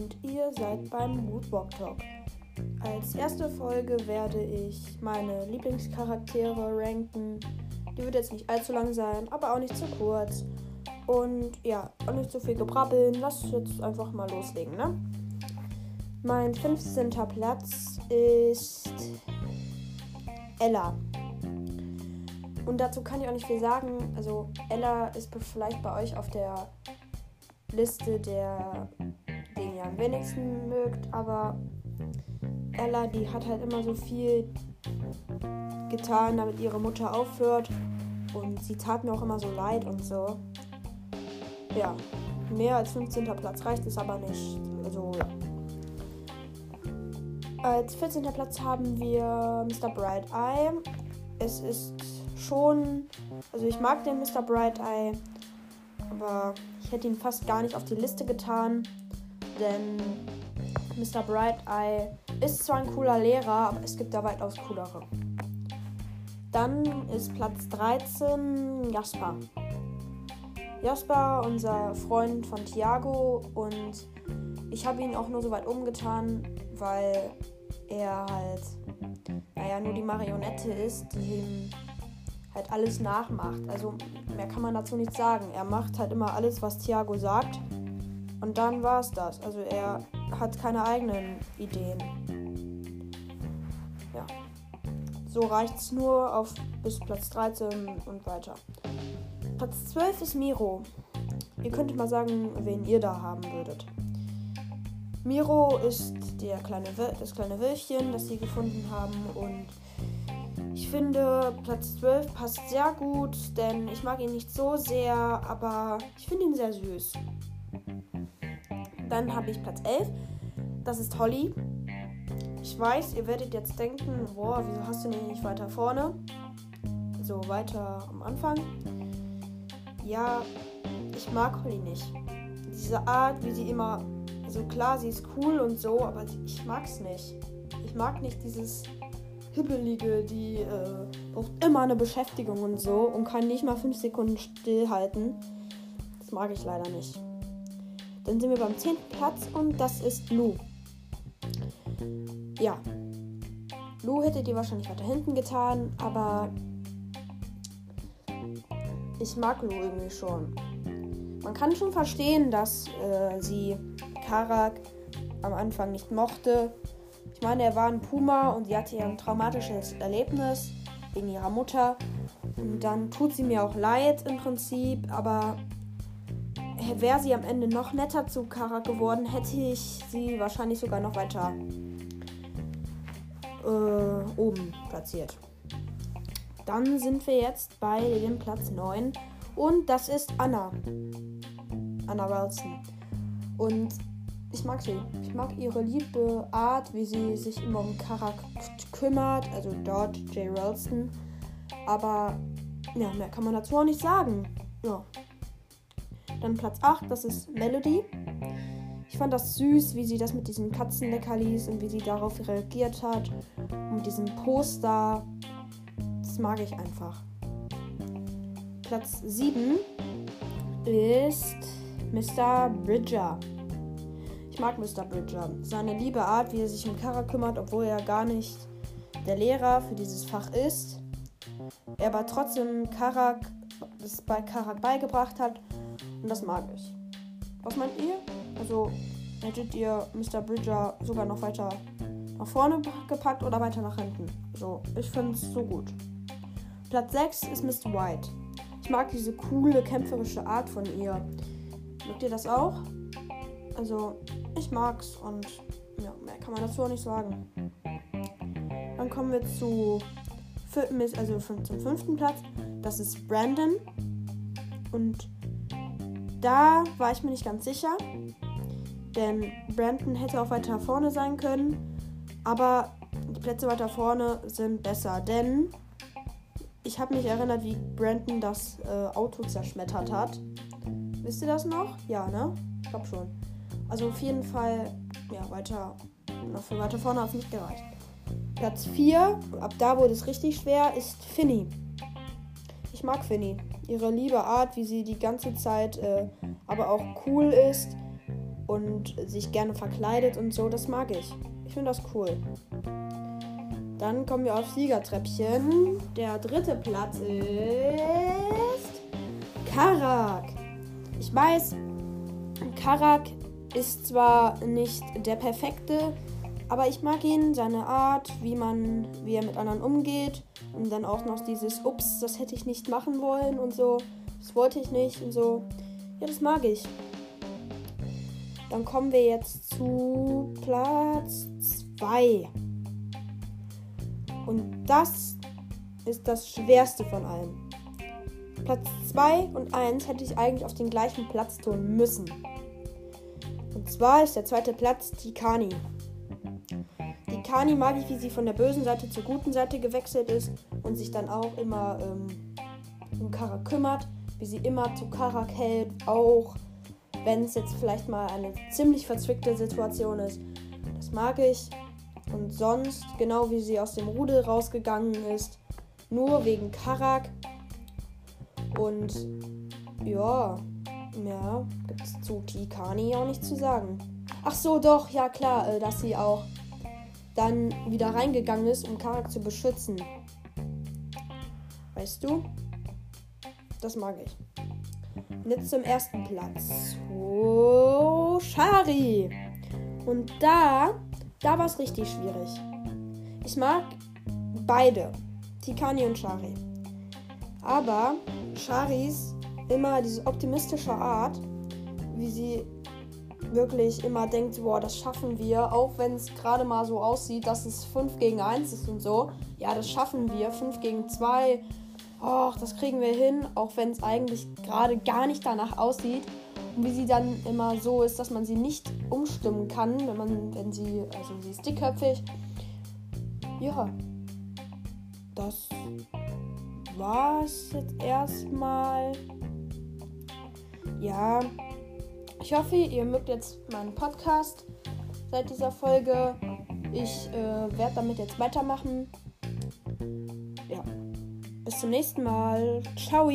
und ihr seid beim Moodwalk Talk. Als erste Folge werde ich meine Lieblingscharaktere ranken. Die wird jetzt nicht allzu lang sein, aber auch nicht zu kurz. Und ja, auch nicht zu viel gebrabbeln. Lass uns jetzt einfach mal loslegen, ne? Mein 15. Platz ist Ella. Und dazu kann ich auch nicht viel sagen. Also Ella ist vielleicht bei euch auf der Liste der, am wenigsten mögt, aber Ella, die hat halt immer so viel getan, damit ihre Mutter aufhört. Und sie tat mir auch immer so leid und so. Ja, mehr als 15. Platz reicht es aber nicht. Also, ja. Als 14. Platz haben wir Mr. Bright Eye. Es ist schon. Also, ich mag den Mr. Bright Eye. Aber ich hätte ihn fast gar nicht auf die Liste getan, denn Mr. Bright Eye ist zwar ein cooler Lehrer, aber es gibt da weitaus coolere. Dann ist Platz 13 Jasper. Jasper, unser Freund von Thiago und ich habe ihn auch nur so weit umgetan, weil er halt, naja, nur die Marionette ist, die ihm halt alles nachmacht. Also mehr kann man dazu nicht sagen. Er macht halt immer alles, was Thiago sagt. Und dann war es das. Also er hat keine eigenen Ideen. Ja. So reicht es nur auf bis Platz 13 und weiter. Platz 12 ist Miro. Ihr könntet mal sagen, wen ihr da haben würdet. Miro ist der kleine, das kleine Wölfchen, das sie gefunden haben und ich finde, Platz 12 passt sehr gut, denn ich mag ihn nicht so sehr, aber ich finde ihn sehr süß. Dann habe ich Platz 11. Das ist Holly. Ich weiß, ihr werdet jetzt denken, boah, wieso hast du den nicht weiter vorne? So weiter am Anfang. Ja, ich mag Holly nicht. Diese Art, wie sie immer, also klar, sie ist cool und so, aber ich mag es nicht. Ich mag nicht dieses Hibbelige, die äh, braucht immer eine Beschäftigung und so und kann nicht mal fünf Sekunden stillhalten. Das mag ich leider nicht. Dann sind wir beim zehnten Platz und das ist Lou. Ja. Lou hätte die wahrscheinlich weiter hinten getan, aber ich mag Lou irgendwie schon. Man kann schon verstehen, dass äh, sie Karak am Anfang nicht mochte ich meine, er war ein Puma und sie hatte ja ein traumatisches Erlebnis wegen ihrer Mutter. Und dann tut sie mir auch leid im Prinzip, aber wäre sie am Ende noch netter zu Kara geworden, hätte ich sie wahrscheinlich sogar noch weiter äh, oben platziert. Dann sind wir jetzt bei dem Platz 9 und das ist Anna. Anna Wilson. Und ich mag sie. Ich mag ihre liebe Art, wie sie sich immer um Charakter kümmert. Also dort Jay Ralston. Aber ja, mehr kann man dazu auch nicht sagen. Ja. Dann Platz 8, das ist Melody. Ich fand das süß, wie sie das mit diesen Katzenleckerlis und wie sie darauf reagiert hat. Und diesem Poster. Das mag ich einfach. Platz 7 ist Mr. Bridger. Ich mag Mr. Bridger. Seine liebe Art, wie er sich um Kara kümmert, obwohl er gar nicht der Lehrer für dieses Fach ist. Er aber trotzdem Karak, das bei Karak beigebracht hat. Und das mag ich. Was meint ihr? Also hättet ihr Mr. Bridger sogar noch weiter nach vorne gepackt oder weiter nach hinten? So, ich finde es so gut. Platz 6 ist Mr. White. Ich mag diese coole, kämpferische Art von ihr. Mögt ihr das auch? Also, ich mag's und ja, mehr kann man dazu auch nicht sagen. Dann kommen wir zu also zum fünften Platz. Das ist Brandon. Und da war ich mir nicht ganz sicher. Denn Brandon hätte auch weiter vorne sein können. Aber die Plätze weiter vorne sind besser. Denn ich habe mich erinnert, wie Brandon das äh, Auto zerschmettert hat. Wisst ihr das noch? Ja, ne? Ich glaube schon. Also auf jeden Fall, ja, weiter, noch für weiter vorne hat es nicht gereicht. Platz 4, ab da wurde es richtig schwer, ist Finny. Ich mag Finny. Ihre liebe Art, wie sie die ganze Zeit äh, aber auch cool ist und sich gerne verkleidet und so. Das mag ich. Ich finde das cool. Dann kommen wir auf Siegertreppchen. Der dritte Platz ist Karak. Ich weiß, Karak ist zwar nicht der perfekte, aber ich mag ihn, seine Art, wie man, wie er mit anderen umgeht. Und dann auch noch dieses, ups, das hätte ich nicht machen wollen und so. Das wollte ich nicht und so. Ja, das mag ich. Dann kommen wir jetzt zu Platz 2. Und das ist das schwerste von allem. Platz 2 und 1 hätte ich eigentlich auf den gleichen Platz tun müssen. Und zwar ist der zweite Platz Tikani. Tikani mag ich, wie sie von der bösen Seite zur guten Seite gewechselt ist und sich dann auch immer ähm, um Kara kümmert, wie sie immer zu Kara hält, auch wenn es jetzt vielleicht mal eine ziemlich verzwickte Situation ist. Das mag ich. Und sonst, genau wie sie aus dem Rudel rausgegangen ist, nur wegen Karak. Und ja, mehr gibt es zu Tikani auch nicht zu sagen. Ach so, doch, ja klar, äh, dass sie auch dann wieder reingegangen ist, um Karak zu beschützen. Weißt du? Das mag ich. Und jetzt zum ersten Platz. Oh, Shari. Und da, da war es richtig schwierig. Ich mag beide, Tikani und Shari. Aber Sharis immer diese optimistische Art, wie sie wirklich immer denkt, boah, das schaffen wir, auch wenn es gerade mal so aussieht, dass es 5 gegen 1 ist und so. Ja, das schaffen wir, 5 gegen 2 ach, das kriegen wir hin, auch wenn es eigentlich gerade gar nicht danach aussieht. Und wie sie dann immer so ist, dass man sie nicht umstimmen kann, wenn man, wenn sie, also sie ist dickköpfig. Ja, das war's jetzt erstmal. Ja, ich hoffe, ihr mögt jetzt meinen Podcast seit dieser Folge. Ich äh, werde damit jetzt weitermachen. Ja. Bis zum nächsten Mal. Ciao.